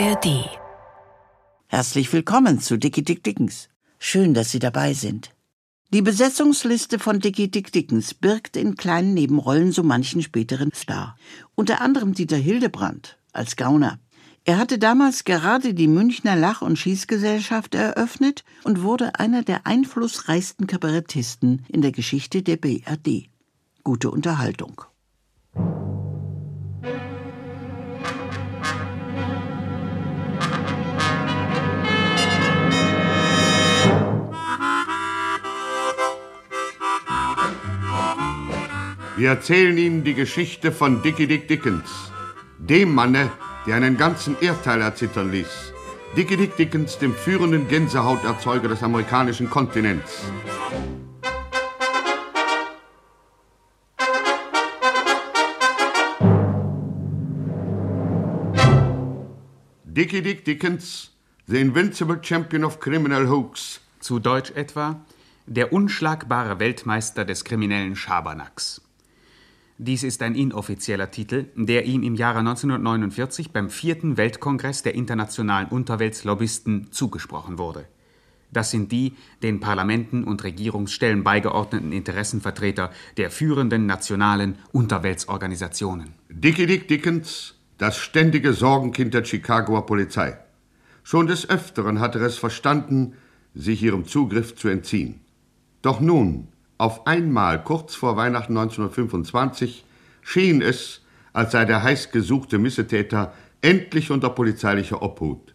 ARD. Herzlich willkommen zu Dicky Dick Dickens. Schön, dass Sie dabei sind. Die Besetzungsliste von Dicky Dick Dickens birgt in kleinen Nebenrollen so manchen späteren Star. Unter anderem Dieter Hildebrand als Gauner. Er hatte damals gerade die Münchner Lach- und Schießgesellschaft eröffnet und wurde einer der einflussreichsten Kabarettisten in der Geschichte der BRD. Gute Unterhaltung. Wir erzählen Ihnen die Geschichte von Dickie Dick Dickens, dem Manne, der einen ganzen Erdteil erzittern ließ. Dickie Dick Dickens, dem führenden Gänsehauterzeuger des amerikanischen Kontinents. Dickie Dick Dickens, The Invincible Champion of Criminal Hoax. Zu Deutsch etwa der unschlagbare Weltmeister des kriminellen Schabernacks. Dies ist ein inoffizieller Titel, der ihm im Jahre 1949 beim vierten Weltkongress der internationalen Unterweltslobbyisten zugesprochen wurde. Das sind die den Parlamenten und Regierungsstellen beigeordneten Interessenvertreter der führenden nationalen Unterweltsorganisationen. Dickie Dick Dickens, das ständige Sorgenkind der Chicagoer Polizei. Schon des Öfteren hat er es verstanden, sich ihrem Zugriff zu entziehen. Doch nun, auf einmal, kurz vor Weihnachten 1925, schien es, als sei der heiß gesuchte Missetäter endlich unter polizeilicher Obhut.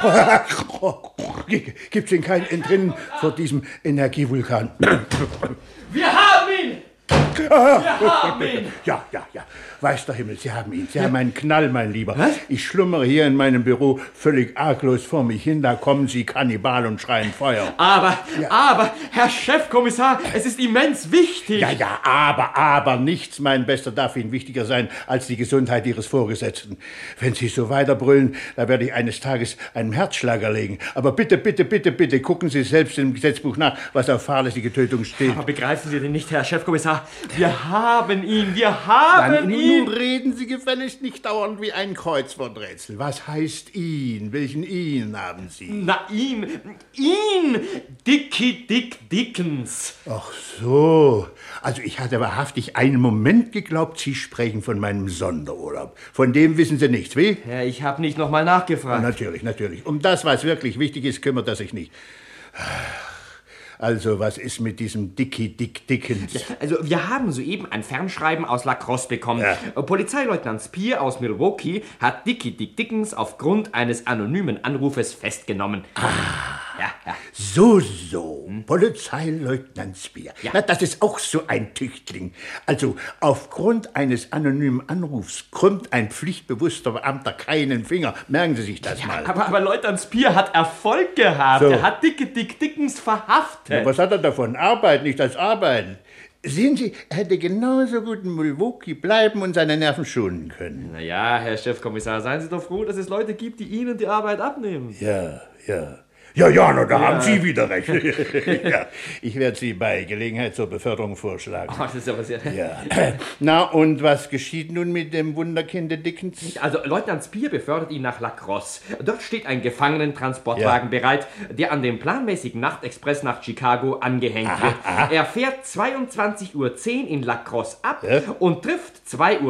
Gibt's denn kein Entrinnen vor diesem Energievulkan? Wir haben ihn! Wir haben ihn! Ja, ja, ja. Weiß der Himmel, Sie haben ihn. Sie haben einen Knall, mein Lieber. Ich schlummere hier in meinem Büro völlig arglos vor mich hin. Da kommen Sie Kannibal und schreien Feuer. Aber, aber, Herr Chefkommissar, es ist immens wichtig. Ja, ja, aber, aber nichts, mein Bester, darf Ihnen wichtiger sein als die Gesundheit Ihres Vorgesetzten. Wenn Sie so weiterbrüllen, da werde ich eines Tages einen Herzschlag erlegen. Aber bitte, bitte, bitte, bitte, gucken Sie selbst im Gesetzbuch nach, was auf fahrlässige Tötung steht. Aber begreifen Sie denn nicht, Herr Chefkommissar? Wir haben ihn, wir haben Dann, ihn! Nun reden Sie gefälligst nicht dauernd wie ein Kreuzworträtsel. Was heißt ihn? Welchen ihn haben Sie? Na, ihn, ihn! Dickie Dick Dickens. Ach so. Also ich hatte wahrhaftig einen Moment geglaubt, Sie sprechen von meinem Sonderurlaub. Von dem wissen Sie nichts, wie? Ja, ich habe nicht nochmal nachgefragt. Natürlich, natürlich. Um das, was wirklich wichtig ist, kümmert er sich nicht. Also, was ist mit diesem Dickie Dick Dickens? Also, wir haben soeben ein Fernschreiben aus La Crosse bekommen. Ja. Äh, Polizeileutnant Spear aus Milwaukee hat Dickie Dick Dickens aufgrund eines anonymen Anrufes festgenommen. Ja, ja. So, so. Polizeileutnant Speer. Ja. Na, das ist auch so ein Tüchtling. Also, aufgrund eines anonymen Anrufs krümmt ein pflichtbewusster Beamter keinen Finger. Merken Sie sich das mal. Aber, aber Leutnant Spear hat Erfolg gehabt. So. Er hat Dickie Dick Dickens verhaftet. Was hat er davon? Arbeit, nicht als Arbeiten. Sehen Sie, er hätte genauso gut in Milwaukee bleiben und seine Nerven schonen können. Na ja, Herr Chefkommissar, seien Sie doch froh, dass es Leute gibt, die Ihnen die Arbeit abnehmen. Ja, ja. Ja, ja, na, da haben Sie wieder recht. ja, ich werde Sie bei Gelegenheit zur Beförderung vorschlagen. Oh, das ist aber sehr... Ja. Na, und was geschieht nun mit dem Wunderkinde Dickens? Also, Leutnant Spear befördert ihn nach La Crosse. Dort steht ein Gefangenentransportwagen bereit, der an dem planmäßigen Nachtexpress nach Chicago angehängt wird. Er fährt 22.10 Uhr in La Crosse ab Ja. und trifft 2.33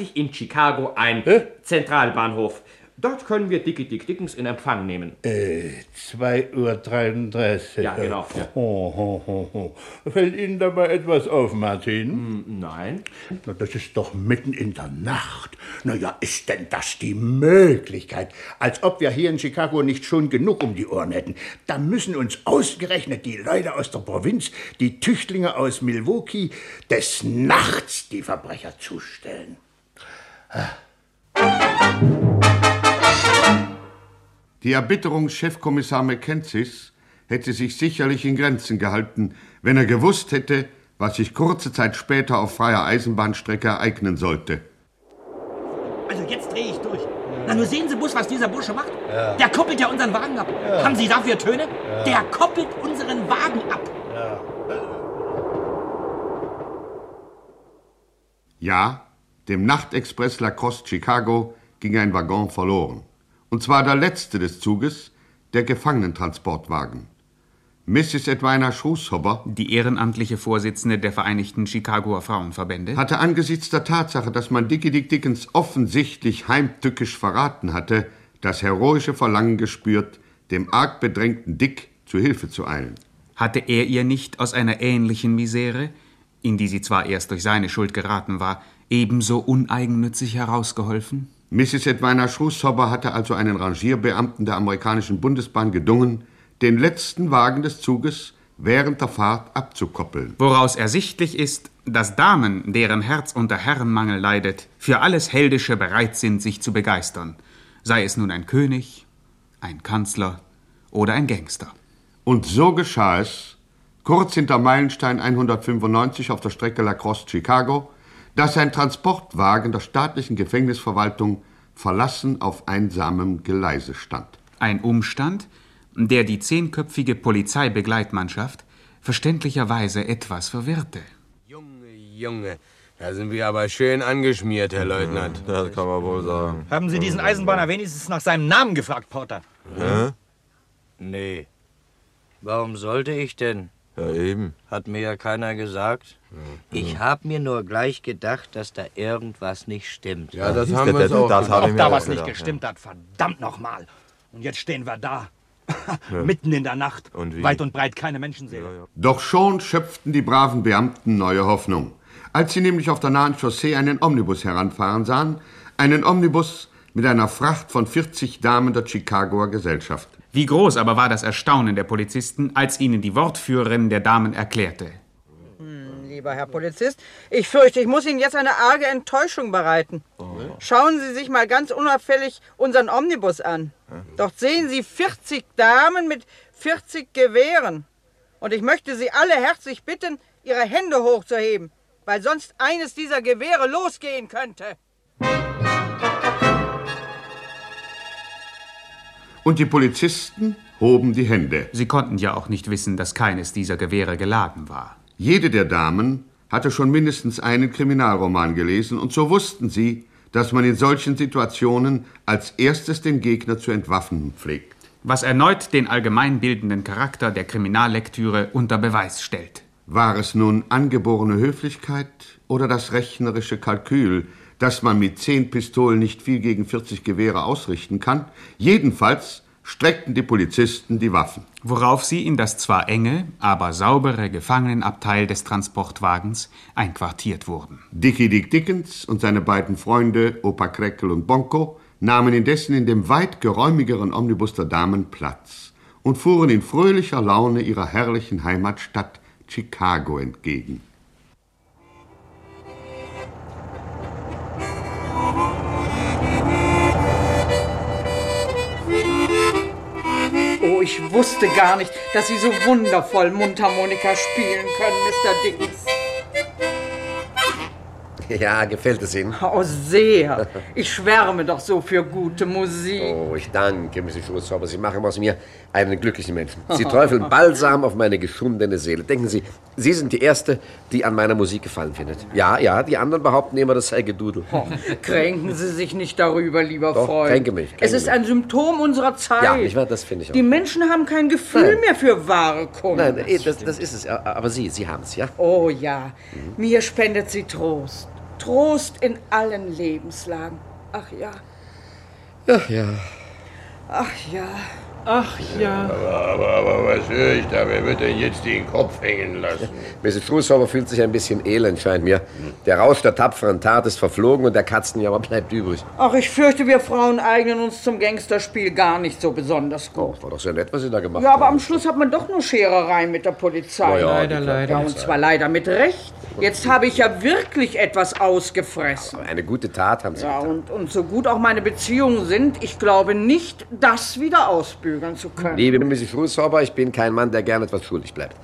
Uhr in Chicago ein. Hä? Zentralbahnhof. Dort können wir Dickie Dick Dickens in Empfang nehmen. Äh, 2.33 Uhr. Ja, genau, ja. Ho, ho, ho, ho. Fällt Ihnen dabei etwas auf, Martin? Nein. Na, das ist doch mitten in der Nacht. Na ja, ist denn das die Möglichkeit? Als ob wir hier in Chicago nicht schon genug um die Ohren hätten. Da müssen uns ausgerechnet die Leute aus der Provinz, die Tüchtlinge aus Milwaukee, des Nachts die Verbrecher zustellen. Die Erbitterung Chefkommissar Mackenzies hätte sich sicherlich in Grenzen gehalten, wenn er gewusst hätte, was sich kurze Zeit später auf freier Eisenbahnstrecke ereignen sollte. Also jetzt drehe ich durch. Na, nur sehen Sie, Bus, was dieser Bursche macht. Der koppelt ja unseren Wagen ab. Haben Sie dafür Töne? Der koppelt unseren Wagen ab. Ja, dem Nachtexpress Lacrosse Chicago ging ein Waggon verloren. Und zwar der letzte des Zuges, der Gefangenentransportwagen. Mrs. Edwina Schrushobber, die ehrenamtliche Vorsitzende der Vereinigten Chicagoer Frauenverbände, hatte angesichts der Tatsache, dass man Dickie Dick Dickens offensichtlich heimtückisch verraten hatte, das heroische Verlangen gespürt, dem arg bedrängten Dick zu Hilfe zu eilen. Hatte er ihr nicht aus einer ähnlichen Misere, in die sie zwar erst durch seine Schuld geraten war, ebenso uneigennützig herausgeholfen? Mrs. Edwina Schrushobber hatte also einen Rangierbeamten der amerikanischen Bundesbahn gedungen, den letzten Wagen des Zuges während der Fahrt abzukoppeln. Woraus ersichtlich ist, dass Damen, deren Herz unter Herrenmangel leidet, für alles Heldische bereit sind, sich zu begeistern, sei es nun ein König, ein Kanzler oder ein Gangster. Und so geschah es, kurz hinter Meilenstein 195 auf der Strecke Lacrosse-Chicago, dass ein Transportwagen der staatlichen Gefängnisverwaltung verlassen auf einsamem Geleise stand. Ein Umstand, der die zehnköpfige Polizeibegleitmannschaft verständlicherweise etwas verwirrte. Junge, Junge, da sind wir aber schön angeschmiert, Herr Leutnant. Das kann man wohl sagen. Haben Sie diesen Eisenbahner wenigstens nach seinem Namen gefragt, Porter? Hä? Nee. Warum sollte ich denn? Ja, eben. Hat mir ja keiner gesagt. Ich hab mir nur gleich gedacht, dass da irgendwas nicht stimmt. Ja, das Siehst haben wir das- auch. das hab ich Ob mir da auch was nicht gedacht, gestimmt hat, verdammt nochmal. Und jetzt stehen wir da. Mitten in der Nacht. Und wie? Weit und breit keine Menschenseele. Doch schon schöpften die braven Beamten neue Hoffnung. Als sie nämlich auf der nahen Chaussee einen Omnibus heranfahren sahen, einen Omnibus mit einer Fracht von 40 Damen der Chicagoer Gesellschaft. Wie groß aber war das Erstaunen der Polizisten, als ihnen die Wortführerin der Damen erklärte. Lieber Herr Polizist, ich fürchte, ich muss Ihnen jetzt eine arge Enttäuschung bereiten. Schauen Sie sich mal ganz unauffällig unseren Omnibus an. Dort sehen Sie 40 Damen mit 40 Gewehren. Und ich möchte Sie alle herzlich bitten, Ihre Hände hochzuheben, weil sonst eines dieser Gewehre losgehen könnte. Und die Polizisten hoben die Hände. Sie konnten ja auch nicht wissen, dass keines dieser Gewehre geladen war. Jede der Damen hatte schon mindestens einen Kriminalroman gelesen, und so wussten sie, dass man in solchen Situationen als erstes den Gegner zu entwaffnen pflegt. Was erneut den allgemeinbildenden Charakter der Kriminallektüre unter Beweis stellt. War es nun angeborene Höflichkeit oder das rechnerische Kalkül, dass man mit zehn Pistolen nicht viel gegen 40 Gewehre ausrichten kann? Jedenfalls streckten die Polizisten die Waffen. Worauf sie in das zwar enge, aber saubere Gefangenenabteil des Transportwagens einquartiert wurden. Dickie Dick Dickens und seine beiden Freunde Opa Kreckel und Bonko nahmen indessen in dem weit geräumigeren Omnibus der Damen Platz und fuhren in fröhlicher Laune ihrer herrlichen Heimatstadt Chicago entgegen. Ich wusste gar nicht, dass Sie so wundervoll Mundharmonika spielen können, Mr. Dickens. Ja, gefällt es Ihnen? Oh, sehr. Ich schwärme doch so für gute Musik. Oh, ich danke, Mrs. Schulzauber. Sie machen aus mir einen glücklichen Menschen. Sie träufeln Balsam auf meine geschundene Seele. Denken Sie, Sie sind die Erste, die an meiner Musik gefallen findet. Ja, ja, die anderen behaupten immer, das sei Gedudel. Oh, kränken Sie sich nicht darüber, lieber Doch, Freund. kränke mich, kränke es ist mich. ein Symptom unserer Zeit. Ja, nicht wahr? Das finde ich auch. Die Menschen haben kein Gefühl Nein. mehr für wahre Kunst. Nein, eh, das, das ist es. Aber Sie, Sie haben es, ja? Oh ja, mir spendet sie Trost. Trost in allen Lebenslagen. Ach ja, Ach ja. ach ja. Ach ja. Aber, aber was höre ich da? Wer wird denn jetzt den Kopf hängen lassen? Mrs. Schulzauber fühlt sich ein bisschen elend, scheint mir. Der Rausch der tapferen Tat ist verflogen und der Katzenjammer bleibt übrig. Ach, ich fürchte, wir Frauen eignen uns zum Gangsterspiel gar nicht so besonders gut. War doch sehr nett, was Sie da gemacht Ja, aber haben. am Schluss hat man doch nur Scherereien mit der Polizei. Ja, Leider, leider. Ja, und zwar leider mit Recht. Jetzt habe ich ja wirklich etwas ausgefressen. Eine gute Tat haben Sie Ja, getan. und, und so gut auch meine Beziehungen sind, ich glaube nicht, das wieder ausbügeln zu können. Liebe Mrs. Schulzauber, ich bin kein Mann, der gern etwas schuldig bleibt.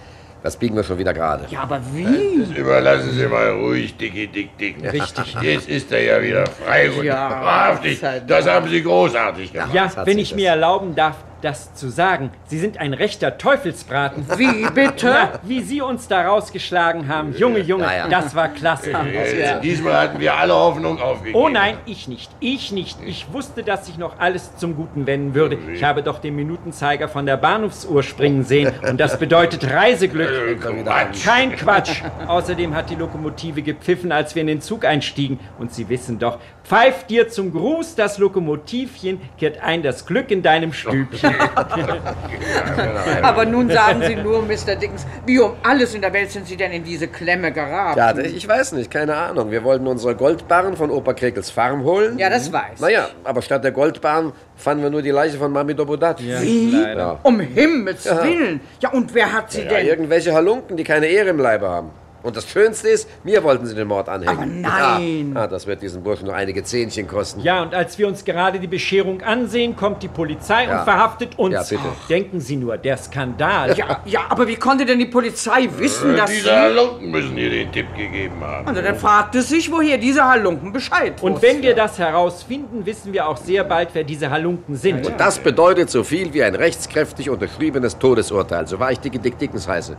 Das biegen wir schon wieder gerade. Ja, aber wie? Das überlassen Sie mal ruhig, Dickie Dick Dick. Richtig. Jetzt ist er ja wieder frei und Ja, wahrhaftig. Das haben Sie großartig gemacht. Ja, wenn ich mir erlauben darf, das zu sagen. Sie sind ein rechter Teufelsbraten. Wie bitte? Na, wie Sie uns da rausgeschlagen haben. Junge, Junge, Ja, ja. das war klasse. Äh, Diesmal hatten wir alle Hoffnung aufgegeben. Oh nein, ich nicht. Ich nicht. Ich wusste, dass sich noch alles zum Guten wenden würde. Ich habe doch den Minutenzeiger von der Bahnhofsuhr springen sehen. Und das bedeutet Reiseglück. Quatsch. Kein Quatsch. Außerdem hat die Lokomotive gepfiffen, als wir in den Zug einstiegen. Und Sie wissen doch, pfeift dir zum Gruß das Lokomotivchen, kehrt ein das Glück in deinem Stübchen. Aber nun sagen Sie nur, Mr. Dickens, wie um alles in der Welt sind Sie denn in diese Klemme geraten? Ja, ich weiß nicht, keine Ahnung. Wir wollten unsere Goldbarren von Opa Krekels Farm holen. Ja, das weiß Naja, aber statt der Goldbarren fanden wir nur die Leiche von Mami Dobodat. Wie? Ja. Um Himmels Willen. Ja, und wer hat Sie Ja, denn? irgendwelche Halunken, die keine Ehre im Leibe haben. Und das Schönste ist, mir wollten sie den Mord anhängen. Aber nein. Ja. Ah, das wird diesen Burschen noch einige Zähnchen kosten. Ja, und als wir uns gerade die Bescherung ansehen, kommt die Polizei Ja. und verhaftet uns. Ja, bitte. Denken Sie nur, der Skandal. Ja, ja, aber wie konnte denn die Polizei wissen, dass Diese Sie... Halunken müssen ihr den Tipp gegeben haben. Also dann fragt es sich, woher diese Halunken Bescheid Und wussten. wenn wir das herausfinden, wissen wir auch sehr bald, wer diese Halunken sind. Und das bedeutet so viel wie ein rechtskräftig unterschriebenes Todesurteil, so wahr ich Dicke Dick Dickens heiße.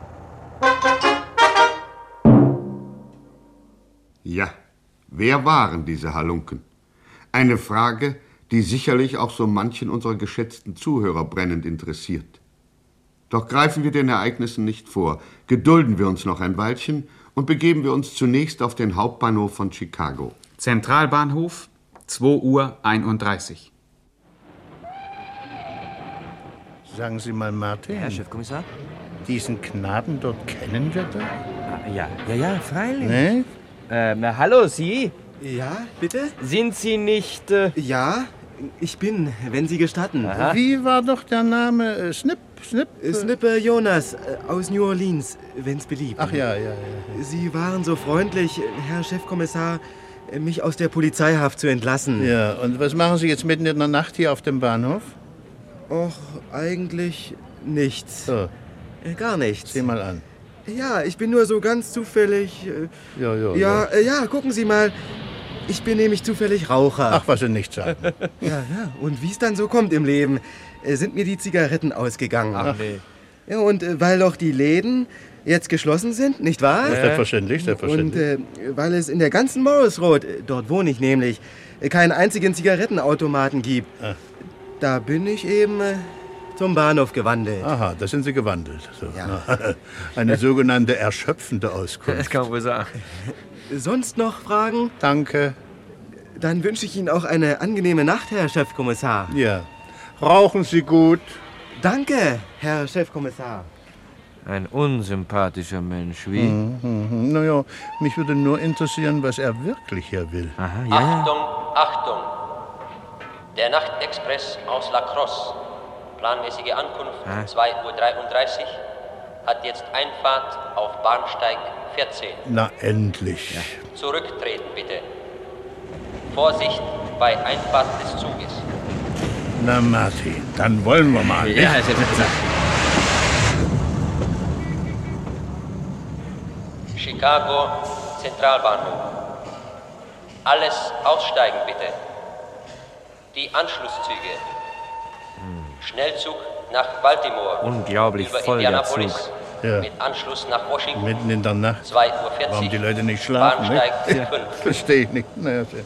Ja, wer waren diese Halunken? Eine Frage, die sicherlich auch so manchen unserer geschätzten Zuhörer brennend interessiert. Doch greifen wir den Ereignissen nicht vor, gedulden wir uns noch ein Weilchen und begeben wir uns zunächst auf den Hauptbahnhof von Chicago. Zentralbahnhof, 2 Uhr 31. Sagen Sie mal, Martin. Herr Chefkommissar? Diesen Knaben dort kennen wir doch? Ja, ja, ja, freilich. Ne? Ähm, hallo, Sie? Ja, bitte? Sind Sie nicht... Äh, Ja, ich bin, wenn Sie gestatten. Wie war doch der Name? Äh, Snip? Snip? Äh, Snipper Jonas äh, aus New Orleans, wenn's beliebt. Ach ja, ja, ja. Sie waren so freundlich, Herr Chefkommissar, äh, mich aus der Polizeihaft zu entlassen. Ja, und was machen Sie jetzt mitten in der Nacht hier auf dem Bahnhof? Och, eigentlich nichts. So, Äh, Gar nichts. sieh mal an. Ja, ich bin nur so ganz zufällig. Äh, Ja, ja, ja, äh, ja, gucken Sie mal. Ich bin nämlich zufällig Raucher. Ach, was Sie nicht sagen. Ja, ja. Und wie es dann so kommt im Leben, äh, sind mir die Zigaretten ausgegangen. ach nee. Ja, und äh, weil doch die Läden jetzt geschlossen sind, nicht wahr? Selbstverständlich, Und selbstverständlich. äh, weil es in der ganzen Morris Road, äh, dort wohne ich nämlich, keinen einzigen Zigarettenautomaten gibt. Ah. Da bin ich eben zum Bahnhof gewandelt. Aha, da sind Sie gewandelt. So, na, Eine sogenannte erschöpfende Auskunft. Das kann man wohl sagen. Sonst noch Fragen? Danke. Dann wünsche ich Ihnen auch eine angenehme Nacht, Herr Chefkommissar. Ja. Rauchen Sie gut. Danke, Herr Chefkommissar. Ein unsympathischer Mensch, wie? Mhm, naja, mich würde nur interessieren, was er wirklich hier will. Aha, ja, ja. Achtung, Achtung! Der Nachtexpress aus La Crosse, planmäßige Ankunft Ah. 2.33 Uhr, hat jetzt Einfahrt auf Bahnsteig 14. Na, endlich. Zurücktreten bitte. Vorsicht bei Einfahrt des Zuges. Na, Martin, dann wollen wir mal. Ja, Herr Chefkommissar. Chicago Zentralbahnhof. Alles aussteigen bitte. Die Anschlusszüge. Schnellzug nach Baltimore. Unglaublich über voll, der Indianapolis. Zug. Ja. Mit Anschluss nach Washington. Mitten in der Nacht. 2.40 Uhr. Warum die Leute nicht schlafen, ne? Bahnsteig Ja, 5. verstehe ich nicht. Naja, sehr.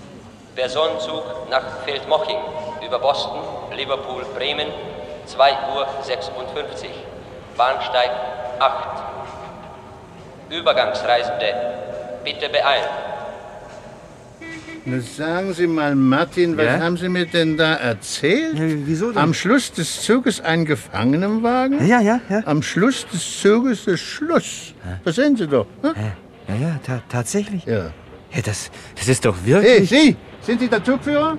Personenzug nach Feldmoching über Boston, Liverpool, Bremen, 2.56 Uhr. Bahnsteig 8. Übergangsreisende, bitte beeilen. Na, sagen Sie mal, Martin, was Ja? haben Sie mir denn da erzählt? wieso denn? Am Schluss des Zuges ein Gefangenenwagen? Ja, ja, ja. Am Schluss des Zuges ist Schluss. Das sehen Sie doch. Ne? Ja, ja, ta tatsächlich. Ja. Ja, das, das ist doch Hey, wirklich... Sie! Sind Sie der Zugführer?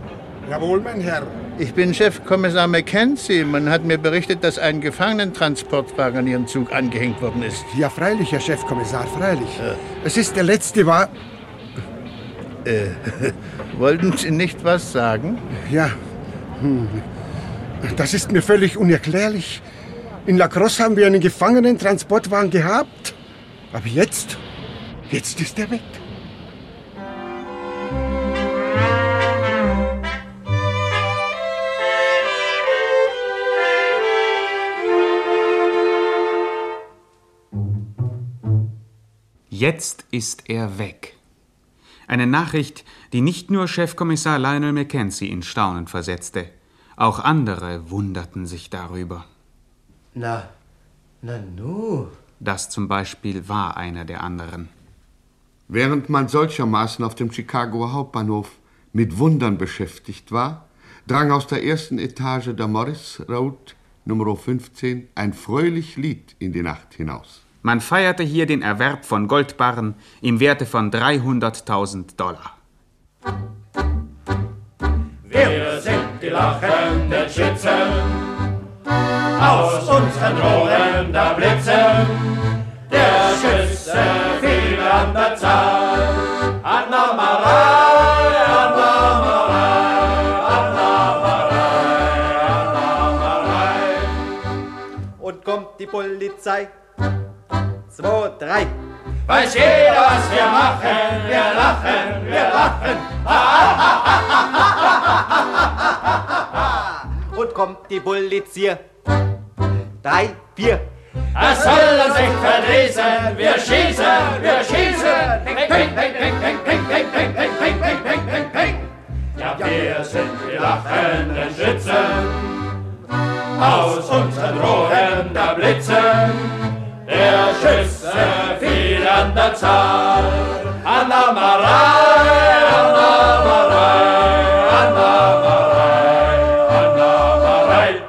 Jawohl, mein Herr. Ich bin Chefkommissar Mackenzie. Man hat mir berichtet, dass ein Gefangenentransportwagen an Ihren Zug angehängt worden ist. Ja, freilich, Herr Chefkommissar, freilich. Es ist der letzte war. Äh, wollten Sie nicht was sagen? Ja, hm. das ist mir völlig unerklärlich. In La Crosse haben wir einen Gefangenentransportwagen gehabt. Aber jetzt, jetzt ist er weg. Jetzt ist er weg. Eine Nachricht, die nicht nur Chefkommissar Lionel Mackenzie in Staunen versetzte. Auch andere wunderten sich darüber. Na, na nu. Das zum Beispiel war einer der anderen. Während man solchermaßen auf dem Chicagoer Hauptbahnhof mit Wundern beschäftigt war, drang aus der ersten Etage der Morris Road Nummer 15 ein fröhlich Lied in die Nacht hinaus. Man feierte hier den Erwerb von Goldbarren im Werte von 300.000 Dollar. Wir sind die lachenden Schützen, aus unseren Rohren da blitzen, der Schüsse viel an der Zahl. Anna Marei, Anna Marei, Anna Marei, Anna Marei. Und kommt die Polizei. Zwei, drei. Weiß jeder, was wir machen, wir lachen, wir lachen. Und kommt die Polizei. Drei, vier. Er soll uns nicht verdrießen, wir schießen, wir schießen. Ping, ping, ping, ping, ping, ping, ping, ping, ping, ping, ping, ping, ping, ping. Ja, wir sind die lachenden Schützen, aus unseren Rohren da blitzen. Der Schüsse viel an der Zahl. Anna Marei, Anna Marei, Anna Marei, Anna Marei.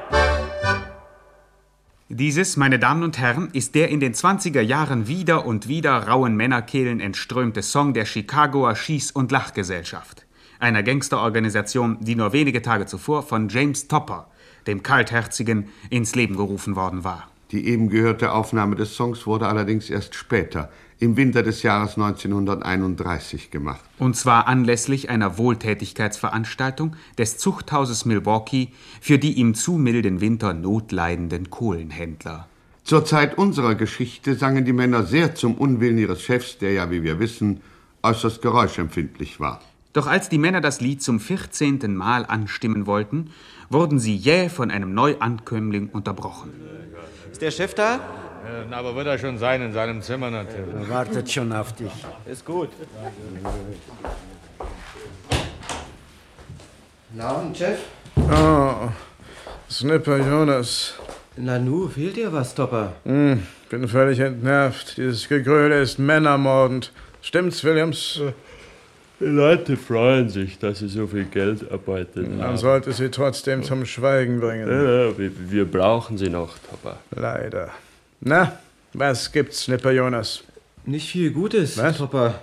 Dieses, meine Damen und Herren, ist der in den 20er Jahren wieder und wieder rauen Männerkehlen entströmte Song der Chicagoer Schieß- und Lachgesellschaft, einer Gangsterorganisation, die nur wenige Tage zuvor von James Topper, dem Kaltherzigen, ins Leben gerufen worden war. Die eben gehörte Aufnahme des Songs wurde allerdings erst später, im Winter des Jahres 1931, gemacht. Und zwar anlässlich einer Wohltätigkeitsveranstaltung des Zuchthauses Milwaukee für die im zu milden Winter notleidenden Kohlenhändler. Zur Zeit unserer Geschichte sangen die Männer sehr zum Unwillen ihres Chefs, der ja, wie wir wissen, äußerst geräuschempfindlich war. Doch als die Männer das Lied zum 14. Mal anstimmen wollten, wurden sie jäh von einem Neuankömmling unterbrochen. Ist der Chef da? Na, aber wird er schon sein in seinem Zimmer natürlich. Er wartet schon auf dich. Ist gut. Na und Chef? Oh, Snipper Jonas. Na nu, fehlt dir was, Topper? Hm, bin völlig entnervt. Dieses Gegröle ist männermordend. Stimmt's, Williams? Die Leute freuen sich, dass sie so viel Geld arbeiten. Man sollte sie trotzdem zum Schweigen bringen. Ja, ja, wir, wir brauchen sie noch, Papa. Leider. Na, was gibt's, Snipper Jonas? Nicht viel Gutes, Topper.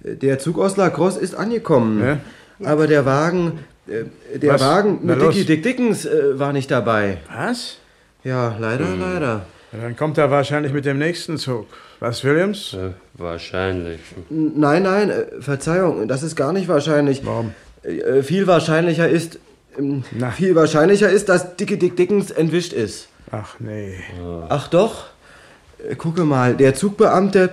Der Zug aus La Crosse ist angekommen. Aber der Wagen, äh, der Was? Wagen Na mit los. Dicky Dick Dickens äh, war nicht dabei. Was? Ja, leider, Hm. leider. Dann kommt er wahrscheinlich mit dem nächsten Zug. Was, Williams? wahrscheinlich. N- Nein, nein, äh, Verzeihung, das ist gar nicht wahrscheinlich. Warum? Äh, viel wahrscheinlicher ist, ähm, viel wahrscheinlicher ist, dass Dicky Dick Dickens entwischt ist. Ach nee. Ach doch. Äh, Gucke mal, der Zugbeamte,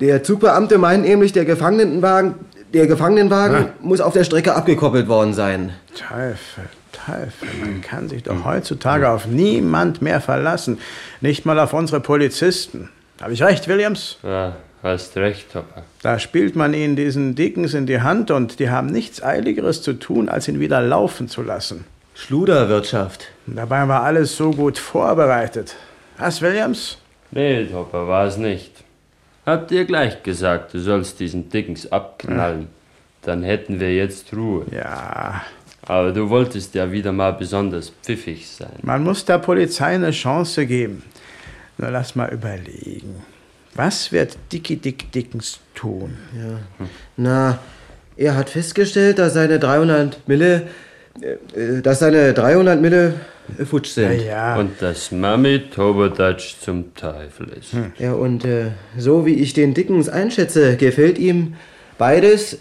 der Zugbeamte meint nämlich, der Gefangenenwagen, der Gefangenenwagen Ja. muss auf der Strecke abgekoppelt worden sein. Teufel, Teufel, man kann sich doch heutzutage auf niemand mehr verlassen. Nicht mal auf unsere Polizisten. Habe ich recht, Williams? Ja, hast recht, Papa. Da spielt man ihnen diesen Dickens in die Hand und die haben nichts Eiligeres zu tun, als ihn wieder laufen zu lassen. Schluderwirtschaft. Dabei war alles so gut vorbereitet. Was, Williams? Nee, Papa, war es nicht. Habt ihr gleich gesagt, du sollst diesen Dickens abknallen. Dann hätten wir jetzt Ruhe. Ja. Aber du wolltest ja wieder mal besonders pfiffig sein. Man muss der Polizei eine Chance geben. Nur lass mal überlegen. Was wird Dicky Dick Dickens tun? Ja. Na, er hat festgestellt, dass seine 300 Mille, äh, äh, dass seine 300 Mille äh, futsch sind. Und dass Mami Toberdatsch zum Teufel ist. Ja, und äh, so wie ich den Dickens einschätze, gefällt ihm beides,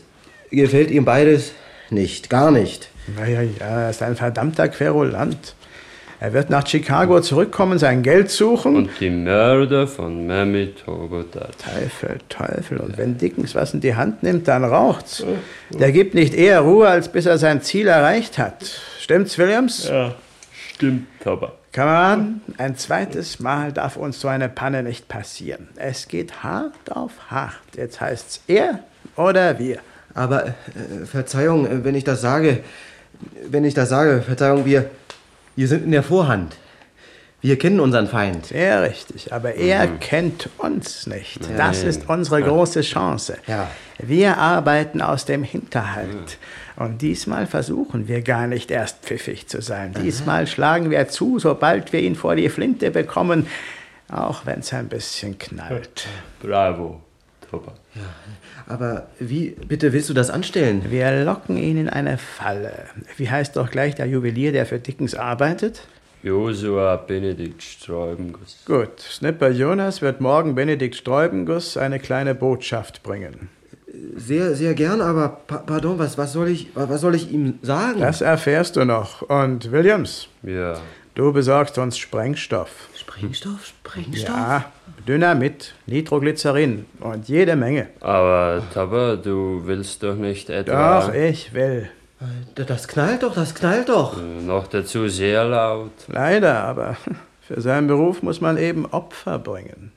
gefällt ihm beides nicht, gar nicht. Naja, ja, er ist ein verdammter Querulant. Er wird nach Chicago zurückkommen, sein Geld suchen. Und die Mörder von Mami Toberdatsch. Teufel, Teufel. Und wenn Dickens was in die Hand nimmt, dann raucht's. Der gibt nicht eher Ruhe, als bis er sein Ziel erreicht hat. Stimmt's, Williams? Ja, stimmt, aber. Kamerad, ein zweites Mal darf uns so eine Panne nicht passieren. Es geht hart auf hart. Jetzt heißt's er oder wir. Aber äh, Verzeihung, wenn ich das sage, wenn ich das sage, Verzeihung, wir, wir sind in der Vorhand. Wir kennen unseren Feind. Sehr richtig, aber er Mhm. kennt uns nicht. Ja. Das ist unsere große Chance. Ja. Wir arbeiten aus dem Hinterhalt. Und diesmal versuchen wir gar nicht erst pfiffig zu sein. Diesmal schlagen wir zu, sobald wir ihn vor die Flinte bekommen, auch wenn es ein bisschen knallt. Bravo, Toba. Aber wie, bitte, willst du das anstellen? Wir locken ihn in eine Falle. Wie heißt doch gleich der Juwelier, der für Dickens arbeitet? Josua Benedikt Sträubenguss. Gut, Snipper Jonas wird morgen Benedikt Sträubenguss eine kleine Botschaft bringen. Sehr, sehr gern, aber pa pardon, was, was, soll ich, was soll ich ihm sagen? Das erfährst du noch. Und Williams, Ja. Du besorgst uns Sprengstoff. Sprengstoff? Sprengstoff? Ja, Dynamit, Nitroglycerin und jede Menge. Aber Toba, du willst doch nicht etwa... Doch, ich will. Das knallt doch, das knallt doch. Äh, Noch dazu sehr laut. Leider, aber für seinen Beruf muss man eben Opfer bringen.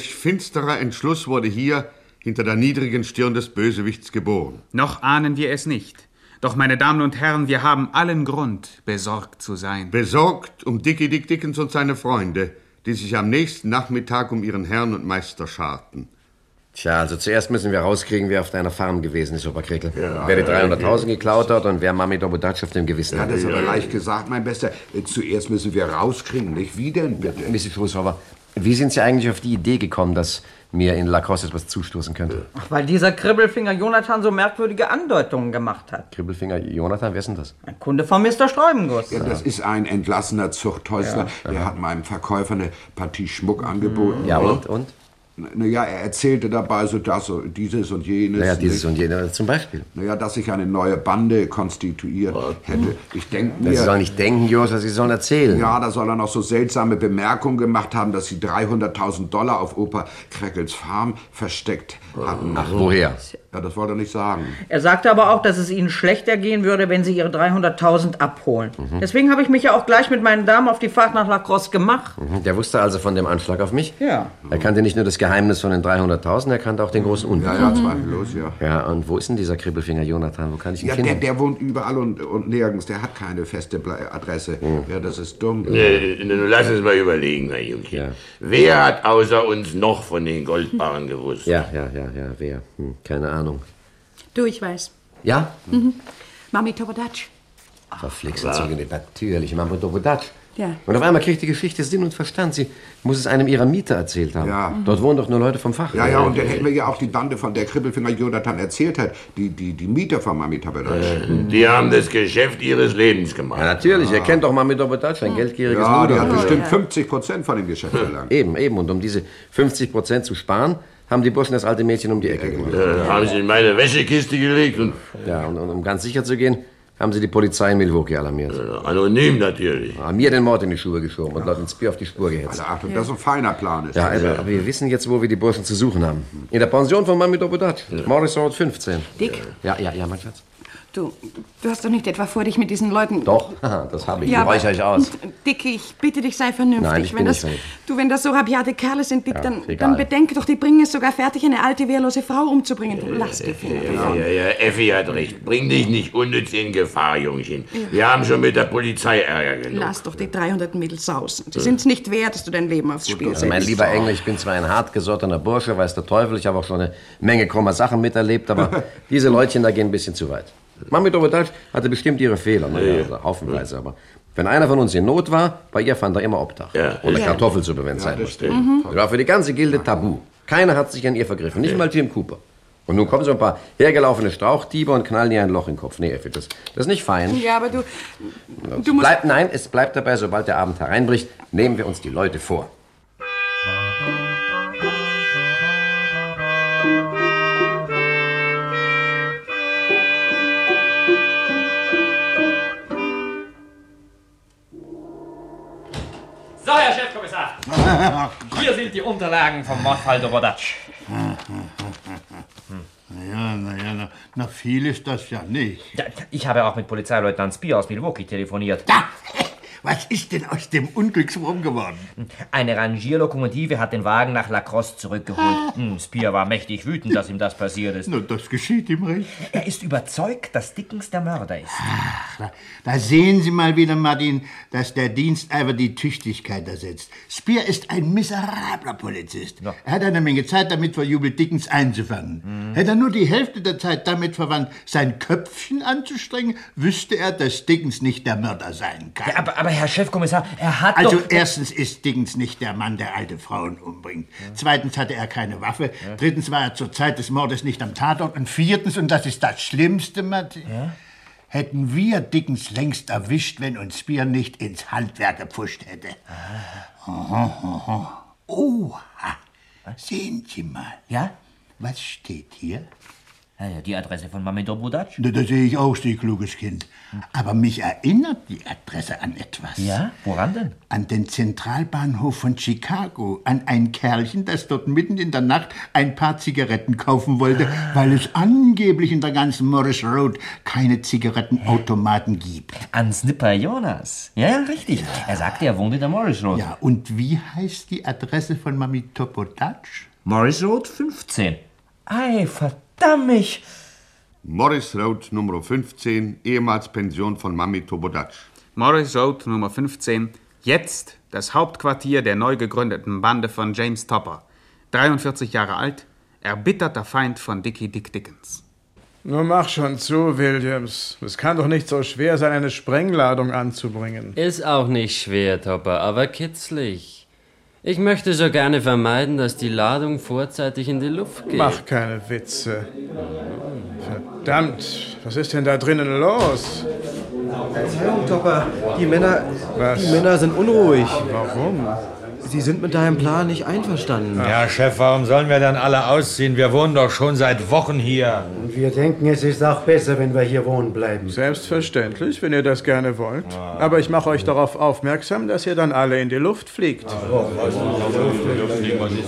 Welch finsterer Entschluss wurde hier hinter der niedrigen Stirn des Bösewichts geboren. Noch ahnen wir es nicht. Doch, meine Damen und Herren, wir haben allen Grund, besorgt zu sein. Besorgt um Dickie Dick Dickens und seine Freunde, die sich am nächsten Nachmittag um ihren Herrn und Meister scharten. Tja, also zuerst müssen wir rauskriegen, wer auf deiner Farm gewesen ist, Oberkrekel. Ja, wer die ja, 300.000 ja. geklaut hat und wer Mami Dobodatsch auf dem Gewissen Ja, hat. das ist aber leicht gesagt, mein Bester. Äh, Zuerst müssen wir rauskriegen, nicht? Wie denn, bitte? Mrs. Fußhofer, wie sind Sie eigentlich auf die Idee gekommen, dass mir in Lacrosse etwas zustoßen könnte? Ach, weil dieser Kribbelfinger Jonathan so merkwürdige Andeutungen gemacht hat. Kribbelfinger Jonathan, wer ist denn das? Ein Kunde von Mr. Sträubenguss. Ja, das ist ein entlassener Zuchthäusler. Der hat meinem Verkäufer eine Partie Schmuck angeboten. Ja, und? und? Naja, er erzählte dabei so das, und dieses und jenes. Naja, dieses nicht? und jenes zum Beispiel. Naja, dass sich eine neue Bande konstituiert hätte. Ich denke mir... Sie sollen nicht denken, Josa, Sie sollen erzählen. Ja, da soll er noch so seltsame Bemerkungen gemacht haben, dass sie 300.000 Dollar auf Opa Kreckels Farm versteckt hatten. Ach, woher? Ja, das wollte er nicht sagen. Er sagte aber auch, dass es ihnen schlechter gehen würde, wenn sie ihre 300.000 abholen. Mhm. Deswegen habe ich mich ja auch gleich mit meinen Damen auf die Fahrt nach Lacrosse gemacht. Mhm, Der wusste also von dem Anschlag auf mich? Ja. Er kannte nicht nur das Geheimnis von den 300.000, er kannte auch den großen Unfall. Ja, ja, zweifellos, ja. Ja, und wo ist denn dieser Kribbelfinger Jonathan? Wo kann ich ihn Ja, der, finden? der wohnt überall und, und nirgends. Der hat keine feste Adresse. Ja, das ist dumm. Äh, nun lass uns mal überlegen, Herr Jungchen. Wer hat außer uns noch von den Goldbarren gewusst? Ja, ja, ja, ja, wer? Hm, keine Ahnung. Du, ich weiß. Ja? Mhm. Mami Tobodatsch. Verflixt Züge, natürlich, Mama Dobodatsch. Ja. Und auf einmal kriegt die Geschichte Sinn und Verstand. Sie muss es einem ihrer Mieter erzählt haben. Ja. Dort wohnen doch nur Leute vom Fach. Ja, ja, und dann hätten wir ja auch die Bande, von der Kribbelfinger Jonathan erzählt hat. Die, die, die Mieter von Mami Tabedatsch. Die haben das Geschäft ihres Lebens gemacht. Ja, natürlich. Ihr kennt doch Mami Dobodatsch, ein geldgieriges Ja, die Luder. hat bestimmt 50 Prozent von dem Geschäft erlangt. Eben, eben. Und um diese 50 Prozent zu sparen, haben die Burschen das alte Mädchen um die Ecke gemacht. Äh, haben sie in meine Wäschekiste gelegt und... Ja, und, und um ganz sicher zu gehen, haben sie die Polizei in Milwaukee alarmiert. anonym natürlich. Haben mir den Mord in die Schuhe geschoben und Leuten ins Bier auf die Spur gehetzt. Also Achtung, das ist ein feiner Plan. Ist Ja, aber, aber wir wissen jetzt, wo wir die Burschen zu suchen haben. In der Pension von Mami Dobodat. Morris Road 15. Dick? Ja, ja, ja, mein Schatz. Du, du hast doch nicht etwa vor, dich mit diesen Leuten... Doch, das habe ich. Ja, Ja, ich euch aus. Dick, ich bitte dich, sei vernünftig. Nein, ich wenn bin das, nicht. Du, wenn das so rabiate Kerle sind, Dick, Ja, dann, dann bedenke doch, die bringen es sogar fertig, eine alte, wehrlose Frau umzubringen. Du, lass die Finger Ja, davon. ja, ja, Effi hat recht. Bring dich nicht unnütz in Gefahr, Jungchen. Wir haben schon mit der Polizei Ärger genug. Lass doch die 300 Mädels sausen. Sie sind's nicht wert, dass du dein Leben aufs Spiel Also, mein setzt. lieber Engel, ich bin zwar ein hartgesottener Bursche, weiß der Teufel, ich habe auch schon eine Menge krummer Sachen miterlebt, aber diese Leutchen da gehen ein bisschen zu weit. Mami Dobodatsch hatte bestimmt ihre Fehler, ne? Ja. also haufenweise, aber wenn einer von uns in Not war, bei ihr fand er immer Obdach. Oder Ja. Kartoffelsuppe, wenn es Ja, sein das musste. stimmt. Mhm. Das war für die ganze Gilde tabu. Keiner hat sich an ihr vergriffen, nicht mal Tim Cooper. Und nun kommen so ein paar hergelaufene Strauchdiebe und knallen ihr ein Loch in den Kopf. Nee, Effi, das, das ist nicht fein. Ja, aber du... Es Du musst... bleibt, nein, es bleibt dabei, sobald der Abend hereinbricht, nehmen wir uns die Leute vor. So, Herr Chefkommissar, Unterlagen vom Mordfall Dobodatsch. Naja, naja, na, na viel ist das ja nicht. Ja, ich habe auch mit Polizeileutnant Spear aus Milwaukee telefoniert. Was ist denn aus dem Unglückswurm geworden? Eine Rangierlokomotive hat den Wagen nach Lacrosse zurückgeholt. Hm, Spear war mächtig wütend, dass ihm das passiert ist. Na, das geschieht ihm recht. Er ist überzeugt, dass Dickens der Mörder ist. Da, da sehen Sie mal wieder, Martin, dass der Diensteifer die Tüchtigkeit ersetzt. Spear ist ein miserabler Polizist. Er hat eine Menge Zeit damit verjubelt, Dickens einzufangen. Hätte er nur die Hälfte der Zeit damit verwandt, sein Köpfchen anzustrengen, wüsste er, dass Dickens nicht der Mörder sein kann. Ja, aber, aber Herr Chefkommissar, er hat Also doch... erstens ist Dickens nicht der Mann, der alte Frauen umbringt. Zweitens hatte er keine Waffe. Drittens war er zur Zeit des Mordes nicht am Tatort. Und viertens, und das ist das Schlimmste, Martin, hätten wir Dickens längst erwischt, wenn uns Spear nicht ins Handwerk gepfuscht hätte. Aha, aha. Oha. Sehen Sie mal. Ja? Was steht hier? Ja, ja, die Adresse von Mami Dobodatsch. Da, da sehe ich auch, Sie kluges Kind. Aber mich erinnert die Adresse an etwas. Ja? Woran denn? An den Zentralbahnhof von Chicago. An ein Kerlchen, das dort mitten in der Nacht ein paar Zigaretten kaufen wollte, weil es angeblich in der ganzen Morris Road keine Zigarettenautomaten gibt. An Snipper Jonas. Ja, ja, richtig. Er sagte, er wohnt in der Morris Road. Ja, und wie heißt die Adresse von Mami Topodatsch? Morris Road 15. Ei, verdammt. Morris Road Nummer 15, ehemals Pension von Mami Tobodatsch. Morris Road Nummer 15, jetzt das Hauptquartier der neu gegründeten Bande von James Topper. 43 Jahre alt, erbitterter Feind von Dickie Dick Dickens. Nur mach schon zu, Williams. Es kann doch nicht so schwer sein, eine Sprengladung anzubringen. Ist auch nicht schwer, Topper, aber kitzlig. Ich möchte so gerne vermeiden, dass die Ladung vorzeitig in die Luft geht. Mach keine Witze. Verdammt, was ist denn da drinnen los? Verzeihung, Topper. Die Männer, Was? die Männer sind unruhig. Warum? Sie sind mit deinem Plan nicht einverstanden. Ja, Chef, warum sollen wir dann alle ausziehen? Wir wohnen doch schon seit Wochen hier. Und wir denken, es ist auch besser, wenn wir hier wohnen bleiben. Selbstverständlich, wenn ihr das gerne wollt. Aber ich mache euch darauf aufmerksam, dass ihr dann alle in die Luft fliegt.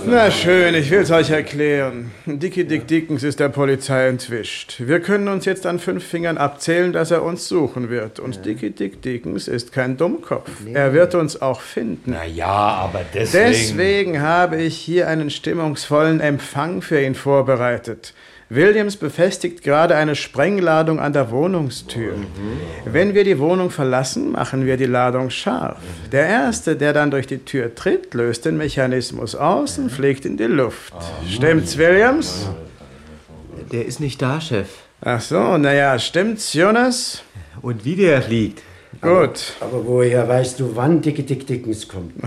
Na schön, ich will's euch erklären. Dickie Dick Dickens ist der Polizei entwischt. Wir können uns jetzt an fünf Fingern abzählen, dass er uns suchen wird. Und Dickie Dick Dickens ist kein Dummkopf. Er wird uns auch finden. Na ja, aber deswegen... Deswegen habe ich hier einen stimmungsvollen Empfang für ihn vorbereitet. Williams befestigt gerade eine Sprengladung an der Wohnungstür. Wenn wir die Wohnung verlassen, machen wir die Ladung scharf. Der Erste, der dann durch die Tür tritt, löst den Mechanismus aus und fliegt in die Luft. Stimmt's, Williams? Der ist nicht da, Chef. Ach so, naja, stimmt's, Jonas? Und wie der fliegt. Gut. Aber woher weißt du, wann Dicke Dick Dickens kommt?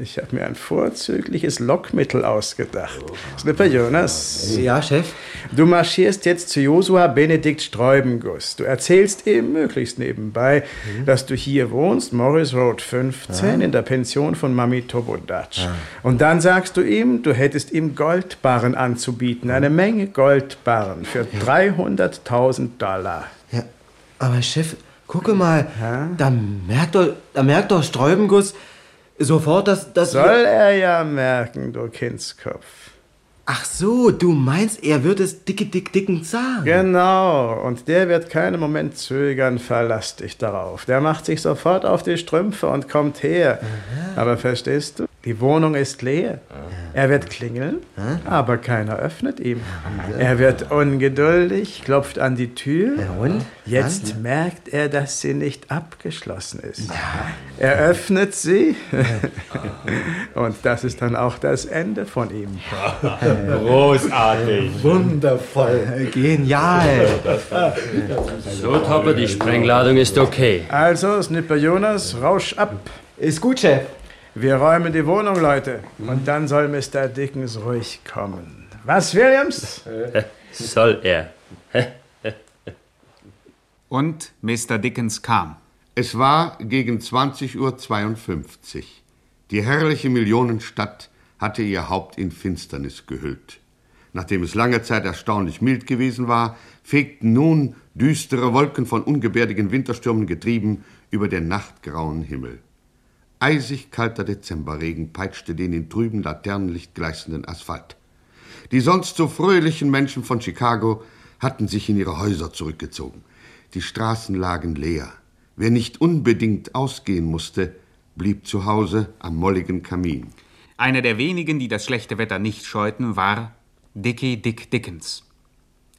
Ich habe mir ein vorzügliches Lockmittel ausgedacht. Snipper Jonas. Ja, Chef? Du marschierst jetzt zu Josua Benedikt Sträubenguss. Du erzählst ihm möglichst nebenbei, dass du hier wohnst, Morris Road 15, Ah. in der Pension von Mami Tobodatsch. Und dann sagst du ihm, du hättest ihm Goldbarren anzubieten, eine Menge Goldbarren für 300.000 Dollar. Ja, aber Chef, gucke mal, da merkt doch, da merkt doch Sträubenguss sofort, dass das. Soll er ja merken, du Kindskopf. Ach so, du meinst, er wird es dicke, dick, dicken sagen. Genau, und der wird keinen Moment zögern, verlass dich darauf. Der macht sich sofort auf die Strümpfe und kommt her. Aber verstehst du, die Wohnung ist leer. Er wird klingeln, aber keiner öffnet ihm. Er wird ungeduldig, klopft an die Tür. und? Jetzt merkt er, dass sie nicht abgeschlossen ist. Er öffnet sie und das ist dann auch das Ende von ihm. Großartig. Wundervoll. Genial. So, Topper, die Sprengladung ist okay. Also, Snipper Jonas, rausch ab. Ist gut, Chef. Wir räumen die Wohnung, Leute. Und dann soll Mr. Dickens ruhig kommen. Was, Williams? Soll er. Und Mr. Dickens kam. Es war gegen 20.52 Uhr. Die herrliche Millionenstadt hatte ihr Haupt in Finsternis gehüllt. Nachdem es lange Zeit erstaunlich mild gewesen war, fegten nun düstere Wolken von ungebärdigen Winterstürmen getrieben über den nachtgrauen Himmel. Eisig kalter Dezemberregen peitschte den in trüben Laternenlicht gleißenden Asphalt. Die sonst so fröhlichen Menschen von Chicago hatten sich in ihre Häuser zurückgezogen. Die Straßen lagen leer. Wer nicht unbedingt ausgehen musste, blieb zu Hause am molligen Kamin. Einer der wenigen, die das schlechte Wetter nicht scheuten, war Dickie Dick Dickens.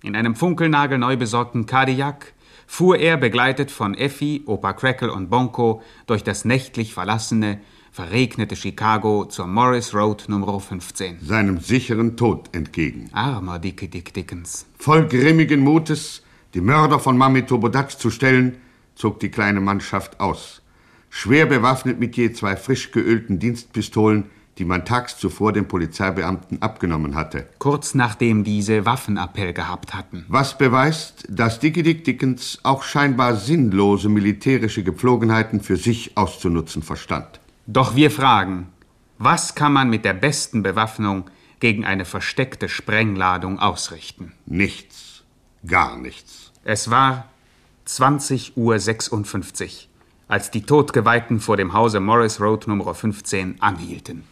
In einem funkelnagelneu besorgten Cadillac fuhr er, begleitet von Effi, Opa Crackle und Bonko, durch das nächtlich verlassene, verregnete Chicago zur Morris Road Nummer 15. Seinem sicheren Tod entgegen. Armer Dickie Dick Dickens. Voll grimmigen Mutes, die Mörder von Mami Tobodatsch zu stellen, zog die kleine Mannschaft aus. Schwer bewaffnet mit je zwei frisch geölten Dienstpistolen, die man tags zuvor den Polizeibeamten abgenommen hatte. Kurz nachdem diese Waffenappell gehabt hatten. Was beweist, dass Dickie Dick Dickens auch scheinbar sinnlose militärische Gepflogenheiten für sich auszunutzen verstand. Doch wir fragen, was kann man mit der besten Bewaffnung gegen eine versteckte Sprengladung ausrichten? Nichts. Gar nichts. Es war 20.56 Uhr, als die Todgeweihten vor dem Hause Morris Road Nummer 15 anhielten.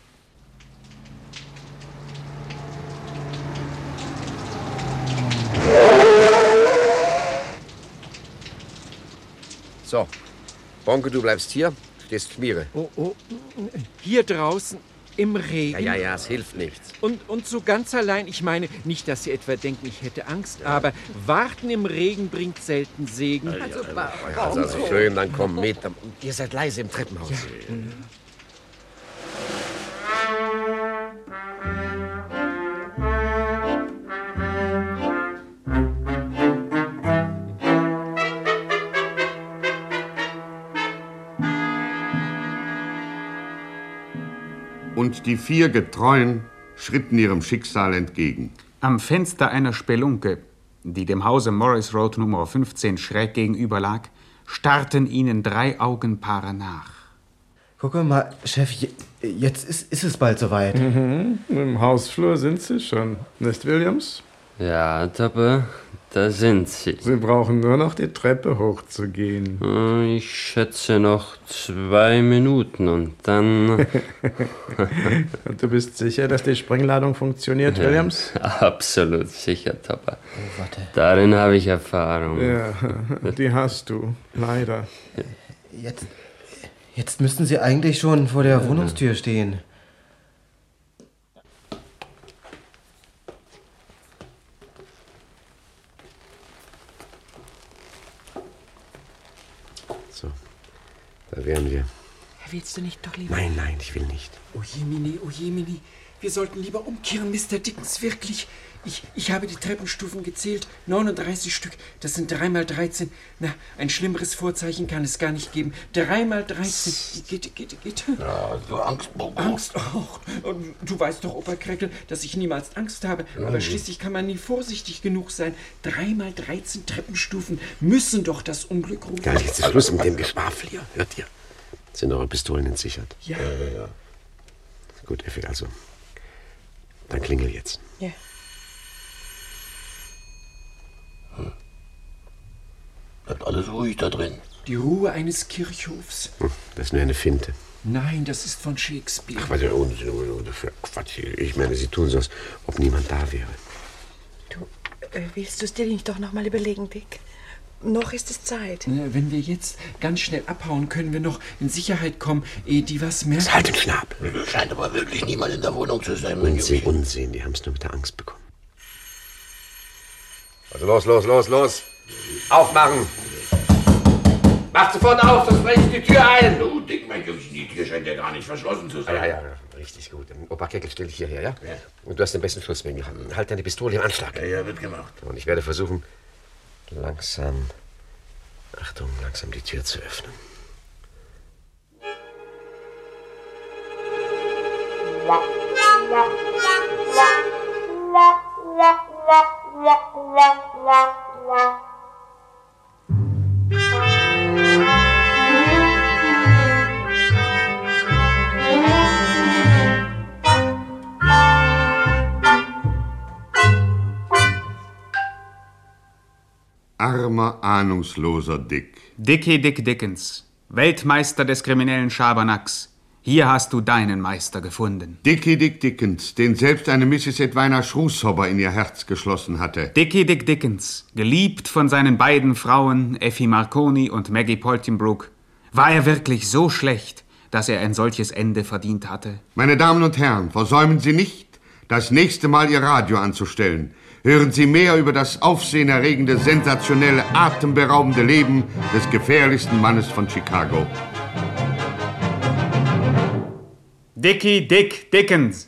So, Bonke, du bleibst hier, stehst Schmiere. Oh, oh, hier draußen im Regen. Ja, ja, ja, es hilft nichts. Und, und so ganz allein, ich meine, nicht, dass Sie etwa denken, ich hätte Angst, aber warten im Regen bringt selten Segen. Also, also, also schön, dann komm mit. Und ihr seid leise im Treppenhaus. Und die vier Getreuen schritten ihrem Schicksal entgegen. Am Fenster einer Spelunke, die dem Hause Morris Road Nummer 15 schräg gegenüber lag, starrten ihnen drei Augenpaare nach. Guck mal, Chef, je- jetzt ist, ist es bald soweit. Mhm. Im Hausflur sind Sie schon, nicht Williams? Ja, Toppe, da sind sie. Sie brauchen nur noch die Treppe hochzugehen. Äh, Ich schätze noch zwei Minuten und dann. Und du bist sicher, dass die Sprengladung funktioniert, Williams? Absolut sicher, Topper. Oh, warte. Darin habe ich Erfahrung. Ja, die hast du, leider. Jetzt, jetzt müssten Sie eigentlich schon vor der Wohnungstür stehen. So, da wären wir. Willst du nicht doch lieber? Nein, nein, ich will nicht. Oh Jemini, oh Jemini. Wir sollten lieber umkehren, Mr. Dickens, wirklich. Ich, ich habe die Treppenstufen gezählt. 39 Stück. Das sind 3 mal 13. Na, ein schlimmeres Vorzeichen kann es gar nicht geben. 3 mal 13. Geht, geht, geht. Ja, du Angst, Bobo. Angst? Och, du weißt doch, Opa Kreckel, dass ich niemals Angst habe. Aber schließlich kann man nie vorsichtig genug sein. 3 mal 13 Treppenstufen müssen doch das Unglück rufen. Ja, jetzt ist Schluss mit dem Geschwafel hier. Hört ihr? Sind eure Pistolen entsichert? Ja. ja, ja. Gut, Effi, also. Dann klingel jetzt. Ja. Bleibt alles ruhig da drin. Die Ruhe eines Kirchhofs. Hm, Das ist nur eine Finte. Nein, das ist von Shakespeare. Ach, was für Unsinn oder für Quatsch. Ich meine, sie tun so, als ob niemand da wäre. Äh, willst du es dir nicht doch noch mal überlegen, Dick? Noch ist es Zeit. Wenn wir jetzt ganz schnell abhauen, können wir noch in Sicherheit kommen, ehe die was merken. Halt den Schnabel. Scheint aber wirklich niemand in der Wohnung zu sein, Unsinn. Unsinn. Die haben es nur mit der Angst bekommen. Also los, los, los, los. Aufmachen. Macht sofort auf, sonst breche ich die Tür ein. Du, Dick, mein Junge, die Tür scheint ja gar nicht verschlossen zu Ah, sein. ja, ja, ja, richtig gut. Opa Keckel, stell dich hierher, ja? Und du hast den besten Schusswinkel. Halt deine Pistole im Anschlag. Ja, ja, wird gemacht. Und ich werde versuchen, langsam, Achtung, langsam die Tür zu öffnen. Armer, ahnungsloser Dick. Dickie Dick Dickens, Weltmeister des kriminellen Schabernacks, Hier hast du deinen Meister gefunden. Dickie Dick Dickens, den selbst eine Mrs. Edwina Schrußhopper in ihr Herz geschlossen hatte. Dickie Dick Dickens, geliebt von seinen beiden Frauen Effie Marconi und Maggie Poltimbrook, war er wirklich so schlecht, dass er ein solches Ende verdient hatte? Meine Damen und Herren, versäumen Sie nicht, das nächste Mal Ihr Radio anzustellen. Hören Sie mehr über das aufsehenerregende, sensationelle, atemberaubende Leben des gefährlichsten Mannes von Chicago. Dickie Dick Dickens.